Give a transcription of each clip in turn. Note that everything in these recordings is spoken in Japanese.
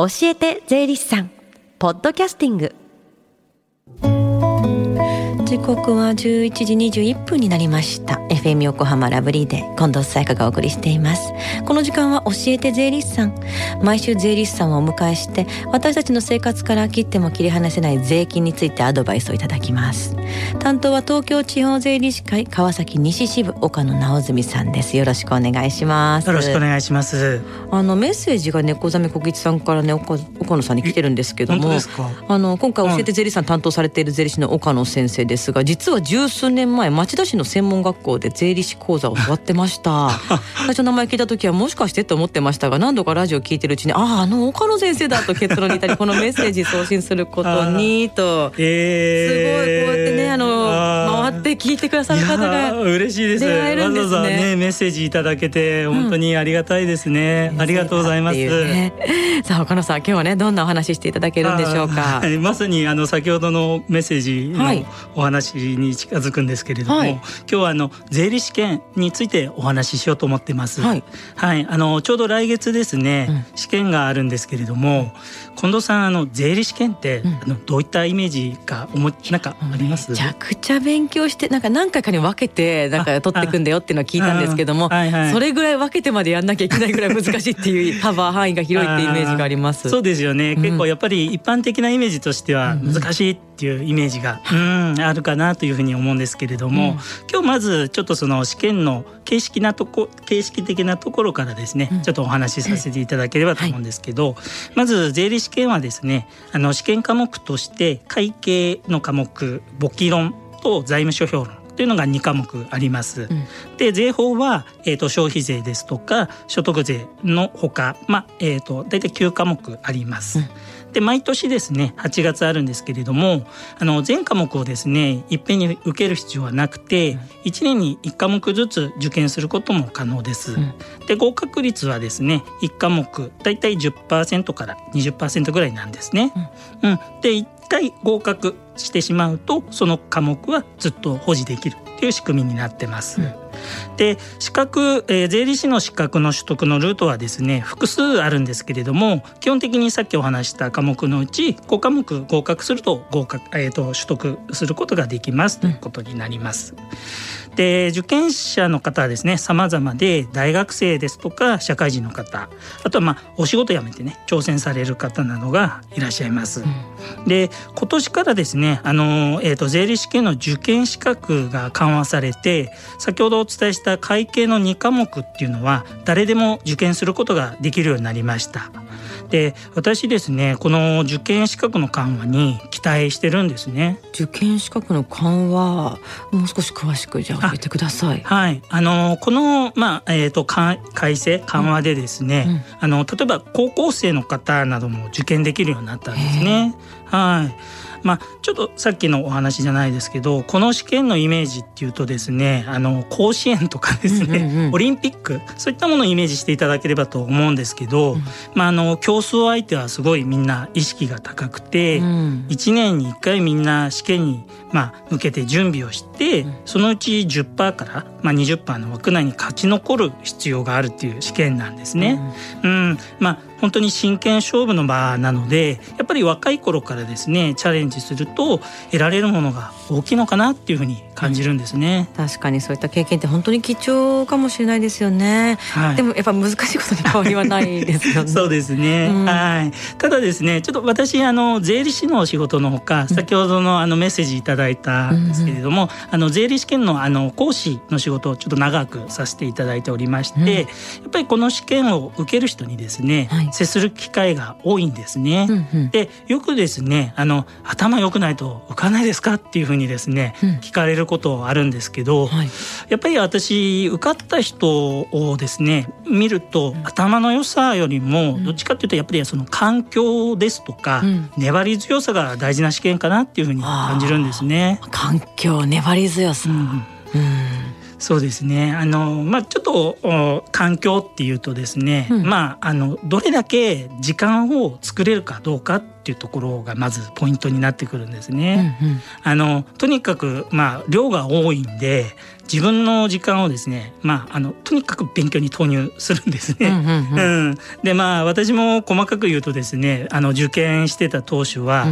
教えて税理士さん。ポッドキャスティング。時刻は11時21分になりました。FM 横浜ラブリーで近藤沙耶香がお送りしています。この時間は教えて税理士さん。毎週税理士さんをお迎えして私たちの生活から切っても切り離せない税金についてアドバイスをいただきます。担当は東京地方税理士会川崎西支部岡野直澄さんです。よろしくお願いします。よろしくお願いします。あのメッセージが猫ザメ小吉さんからね岡岡野さんに来てるんですけども。あの今回教えて税理士さん担当されている税理士の岡野先生ですが実は十数年前町田市の専門学校で税理士講座を教わってました。最初名前聞いた時はもしかしてと思ってましたが何度かラジオ聞いてるうちにあああの岡野先生だと結論に至りこのメッセージ送信することに と、えー、すごいこうやってねあの回って聞いてくださる方が嬉しいです。出会えるんですね。わざわざねメッセージいただけて本当にありがたいですね、うん、ありがとうございます、ね、さあ岡野さん今日はねどんなお話していただけるんでしょうか？まさにあの先ほどのメッセージのお話に近づくんですけれども、はい、今日はあの税理士試験についてお話ししようと思ってます。はい、はい、あのちょうど来月ですね、うん、試験があるんですけれども、近藤さんあの税理士試験って、うん、あのどういったイメージが思なんかあります？めちゃくちゃ勉強してなんか何回かに分けてなんか取っていくんだよっていうのは聞いたんですけども、はいはい、それぐらい分けてまでやんなきゃいけないぐらい難しいっていう 幅範囲が広いっていうイメージがあります。そうですよね。結構やっぱり一般的なイメージとしては難しいっていうイメージが、うん、あるかなというふうに思うんですけれども、うん、今日まずちょっとその試験の形式なとこ形式的なところからですね、うん、ちょっとお話しさせていただければと思うんですけど、はい、まず税理試験はですねあの試験科目として会計の科目簿記論と財務諸表論というのが2科目あります。うん、で税法は、えーと、消費税ですとか所得税のほか、まあえーと、大体9科目あります。うんで毎年ですね8月あるんですけれどもあの全科目をですねいっぺんに受ける必要はなくて、うん、1年に1科目ずつ受験することも可能です。うん、で合格率はですね1科目だいたい10%から20%ぐらいなんですね。うん、うん、で1回合格してしまうとその科目はずっと保持できるっていう仕組みになってます。うんで資格、えー、税理士の資格の取得のルートはですね複数あるんですけれども基本的にさっきお話した科目のうち5科目合格すると合格、えーと、取得することができますということになります。で受験者の方はですね様々で大学生ですとか社会人の方あとはまあお仕事辞めてね挑戦される方などがいらっしゃいます。うん、で今年からですねあの、えーと税理士試験の受験資格が緩和されて先ほど伝えした会計の2科目っていうのは誰でも受験することができるようになりました。で私ですねこの受験資格の緩和に期待してるんですね。受験資格の緩和もう少し詳しくじゃあ教えてください。はい。あのこのまあえっ、ー、と改正緩和でですね、うん。うん、あの例えば高校生の方なども受験できるようになったんですね。はいまあ、ちょっとさっきのお話じゃないですけどこの試験のイメージっていうとですねあの甲子園とかですね、うんうんうん、オリンピックそういったものをイメージしていただければと思うんですけど、うん、まあ、あの競争相手はすごいみんな意識が高くて、うん、1年に1回みんな試験に、まあ、向けて準備をして、うん、そのうち10%から、まあ、20%の枠内に勝ち残る必要があるっていう試験なんですね。うん、うん、まあ本当に真剣勝負の場なのでやっぱり若い頃からですねチャレンジすると得られるものが大きいのかなっていうふうに感じるんですね、うん、確かにそういった経験って本当に貴重かもしれないですよね、はい、でもやっぱ難しいことに変わりはないですよね。そうですね、うん、はい。ただですねちょっと私あの税理士のお仕事のほか先ほどのあのメッセージいただいたんですけれども、うん、あの税理士試験のあの講師の仕事をちょっと長くさせていただいておりまして、やっぱりこの試験を受ける人にですね、はい接する機会が多いんですね。うんうん、でよくですねあの頭良くないと浮かないですかっていうふうにですね、うん、聞かれることあるんですけど、はい、やっぱり私受かった人をですね見ると、うん、頭の良さよりもどっちかっていうとやっぱりその環境ですとか、うん、粘り強さが大事な試験かなっていうふうに感じるんですね。環境粘り強さ、うんそうですね。あの、まあ、ちょっと環境っていうとですね、うん、まああのどれだけ時間を作れるかどうかっていうところがまずポイントになってくるんですね。うんうん、あのとにかく、まあ、量が多いんで自分の時間をですね、まあ、あのとにかく勉強に投入するんですね。うん、うんうん、でまあ私も細かく言うとですねあの受験してた当初は、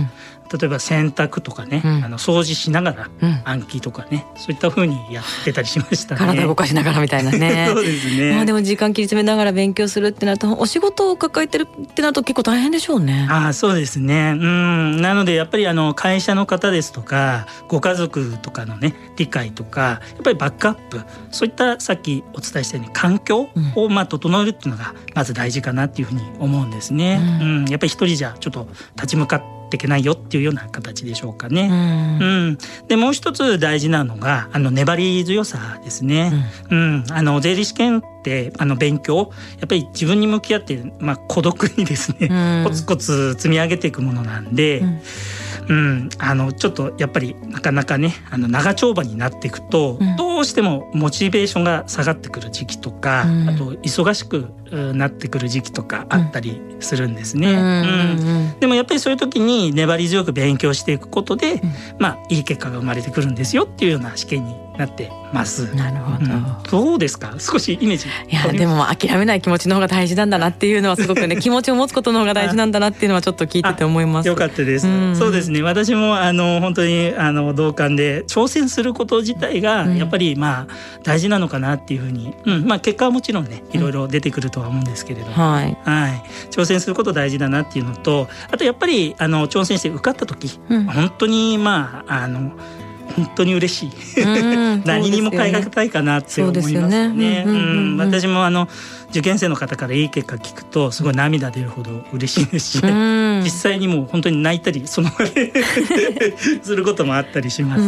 例えば洗濯とかね、うん、あの掃除しながら暗記とかね、うん、そういったふうにやってたりしましたね。体動かしながらみたいなね。そうですね。まあでも時間切り詰めながら勉強するってなるとお仕事を抱えてるってなると結構大変でしょうね。あそうですね。うんなのでやっぱりあの会社の方ですとかご家族とかのね理解とかやっぱりバックアップそういったさっきお伝えしたように環境をまあ整えるっていうのがまず大事かなっていうふうに思うんですね。うん、うん、やっぱり一人じゃちょっと立ち向かってっていけないよっていうような形でしょうかね。うん、うん、でもう一つ大事なのがあの粘り強さですね。うん、うん、あの税理士試験ってあの勉強やっぱり自分に向き合って、まあ、孤独にですね、コツコツ積み上げていくものなんで。うん。うん、あのちょっとやっぱりなかなかねあの長丁場になっていくと、うん、どうしてもモチベーションが下がってくる時期とか、うん、あと忙しくなってくる時期とかあったりするんですね。うんでもやっぱりそういう時に粘り強く勉強していくことで、まあいい結果が生まれてくるんですよっていうような試験になってます。なるほど、うん、どうですか？少しイメージ。いやでも諦めない気持ちの方が大事なんだなっていうのはすごくね 気持ちを持つことの方が大事なんだなっていうのはちょっと聞いてて思います。よかったです、うん、そうですね。私もあの本当にあの同感で挑戦すること自体がやっぱりまあ大事なのかなっていうふうに、うん、まあ結果はもちろんねいろいろ出てくるとは思うんですけれども、はい、はい、挑戦すること大事だなっていうのとあとやっぱりあの挑戦して受かった時、本当にまああの本当に嬉しい。何にも変えがたいかなって思いますね。ね。うん、私もあの受験生の方からいい結果聞くとすごい涙出るほど嬉しいですし、実際にもう本当に泣いたりその場で することもあったりします。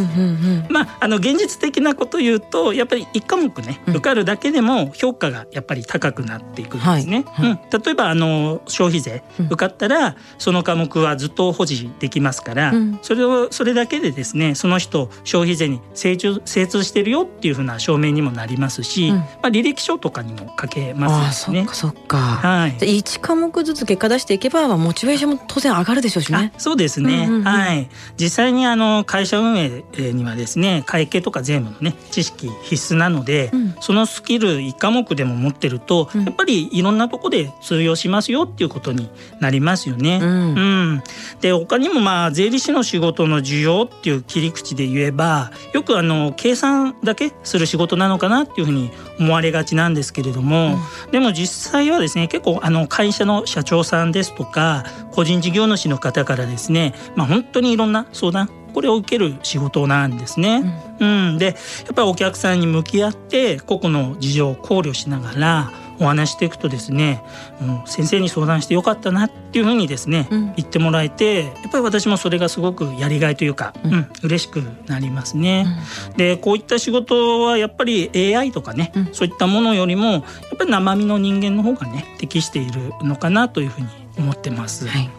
まああの現実的なこと言うとやっぱり一科目ね受かるだけでも評価がやっぱり高くなっていくんですね。はいはい、うん、例えばあの消費税受かったらその科目はずっと保持できますから、それをそれだけでですねその人消費税に精通精通してるよっていうふうな証明にもなりますし、まあ履歴書とかにも書けます。あそっかそっか。はい。一科目ずつ結果出していけばモチベーションも当然上がるでしょうしね。そうですね。うんうんうん、はい。実際にあの会社運営にはですね会計とか税務のね知識必須なので、うん、そのスキル一科目でも持ってると、うん、やっぱりいろんなとこで通用しますよっていうことになりますよね。うん。うん、で他にもまあ税理士の仕事の需要っていう切り口で言えばよくあの計算だけする仕事なのかなっていうふうに思われがちなんですけれども、でも実際はですね結構あの会社の社長さんですとか個人事業主の方からですね、まあ、本当にいろんな相談これを受ける仕事なんですね。うん、うん、でやっぱりお客さんに向き合って個々の事情を考慮しながらお話していくとですね、もう先生に相談してよかったなっていうふうにですね、うん、言ってもらえてやっぱり私もそれがすごくやりがいというか、うん、うん、嬉しくなりますね。うん、でこういった仕事はやっぱり AI とかね、うん、そういったものよりもやっぱり生身の人間の方がね適しているのかなというふうに思ってます。はい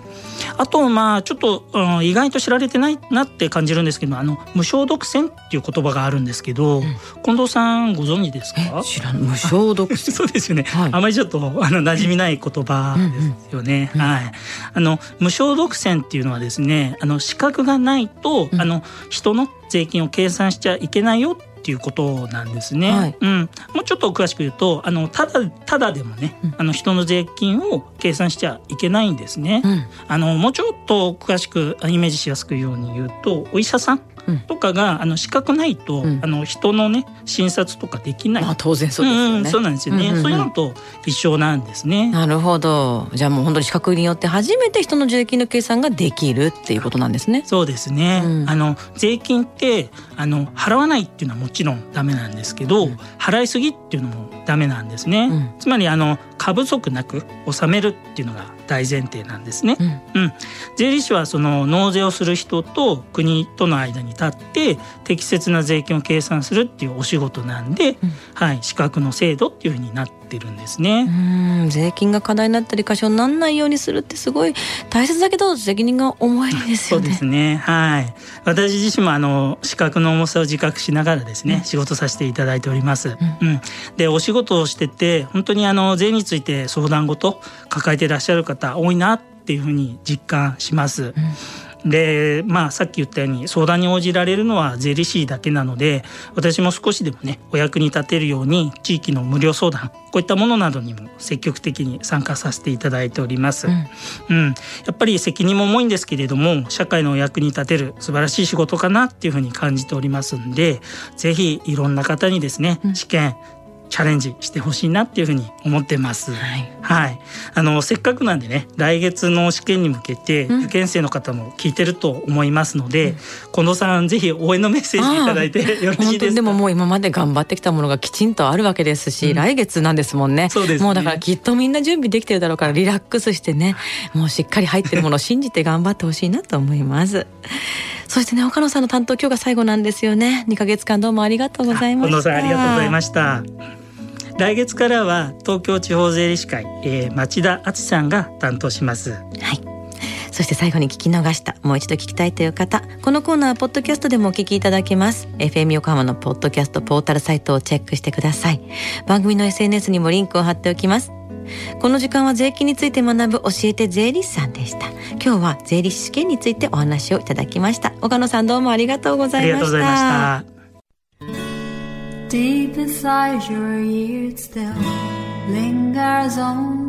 あとまあちょっと、うん、意外と知られてないなって感じるんですけどあの無償独占っていう言葉があるんですけど、うん、近藤さんご存知ですか？知ら無償独占そうですよね、はい、あまりちょっとあの馴染みない言葉ですよね、うんうん、はい。あの無償独占っていうのはですねあの資格がないと、あの人の税金を計算しちゃいけないよっていうことなんですね。はい、うん、もうちょっと詳しく言うとあのただただでもね、うん、あの人の税金を計算しちゃいけないんですね。うん、あのもうちょっと詳しくイメージしやすくように言うとお医者さんとかが、あの資格ないと、あの人のね診察とかできない。まあ当然そうですよね。うん、そうなんですよね。そういうのと一緒なんですね。なるほど。じゃあもう本当に資格によって初めて人の税金の計算ができるっていうことなんですね。そうですね。うん、あの税金ってあの払わないっていうのはもちろんダメなんですけど、うん、払いすぎっていうのもダメなんですね。うん、つまりあの過不足なく納めるっていうのが大前提なんですね。うん、税理士はその納税をする人と国との間に立って適切な税金を計算するっていうお仕事なんで、はい、資格の制度っていうふうになってってるんですね。うん税金が課題になったり過少にならないようにするってすごい大切だけど責任が重いですよね。そうですね。はい。私自身もあの資格の重さを自覚しながらですね、うん、仕事させていただいております。うん、うん、でお仕事をしてて本当にあの税について相談事抱えていらっしゃる方多いなっていうふうに実感します。うんでまあさっき言ったように相談に応じられるのは税理士だけなので私も少しでもねお役に立てるように地域の無料相談こういったものなどにも積極的に参加させていただいております。うん、うん、やっぱり責任も重いんですけれども社会のお役に立てる素晴らしい仕事かなっていうふうに感じておりますんでぜひいろんな方にですね、試験チャレンジしてほしいなっていうふうに思ってます。はい、はい、あのせっかくなんでね、来月の試験に向けて受験生の方も聞いてると思いますので、うん、近藤さんぜひ応援のメッセージいただいて よろしいですか？でももう今まで頑張ってきたものがきちんとあるわけですし、うん、来月なんですもんね。そうです、ね、もうだからきっとみんな準備できてるだろうからリラックスしてね、もうしっかり入ってるものを信じて頑張ってほしいなと思います。そしてね岡野さんの担当今日が最後なんですよね。2ヶ月間どうもありがとうございました。さんありがとうございました。来月からは東京地方税理士会、えー、町田敦さんが担当しますはいそして最後に聞き逃したもう一度聞きたいという方このコーナーポッドキャストでもお聞きいただけます。FM 横浜のポッドキャストポータルサイトをチェックしてください。番組の SNS にもリンクを貼っておきます。この時間は税金について学ぶ教えて税理士さんでした。今日は税理士試験についてお話をいただきました。岡野さんどうもありがとうございました。Deep inside your ears still lingers on. the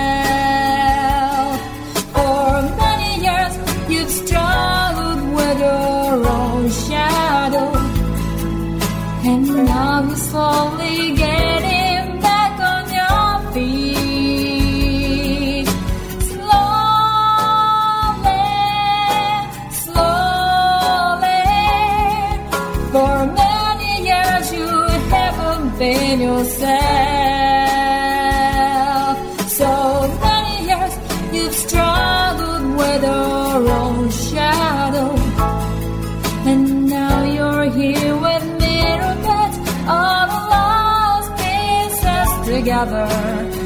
Together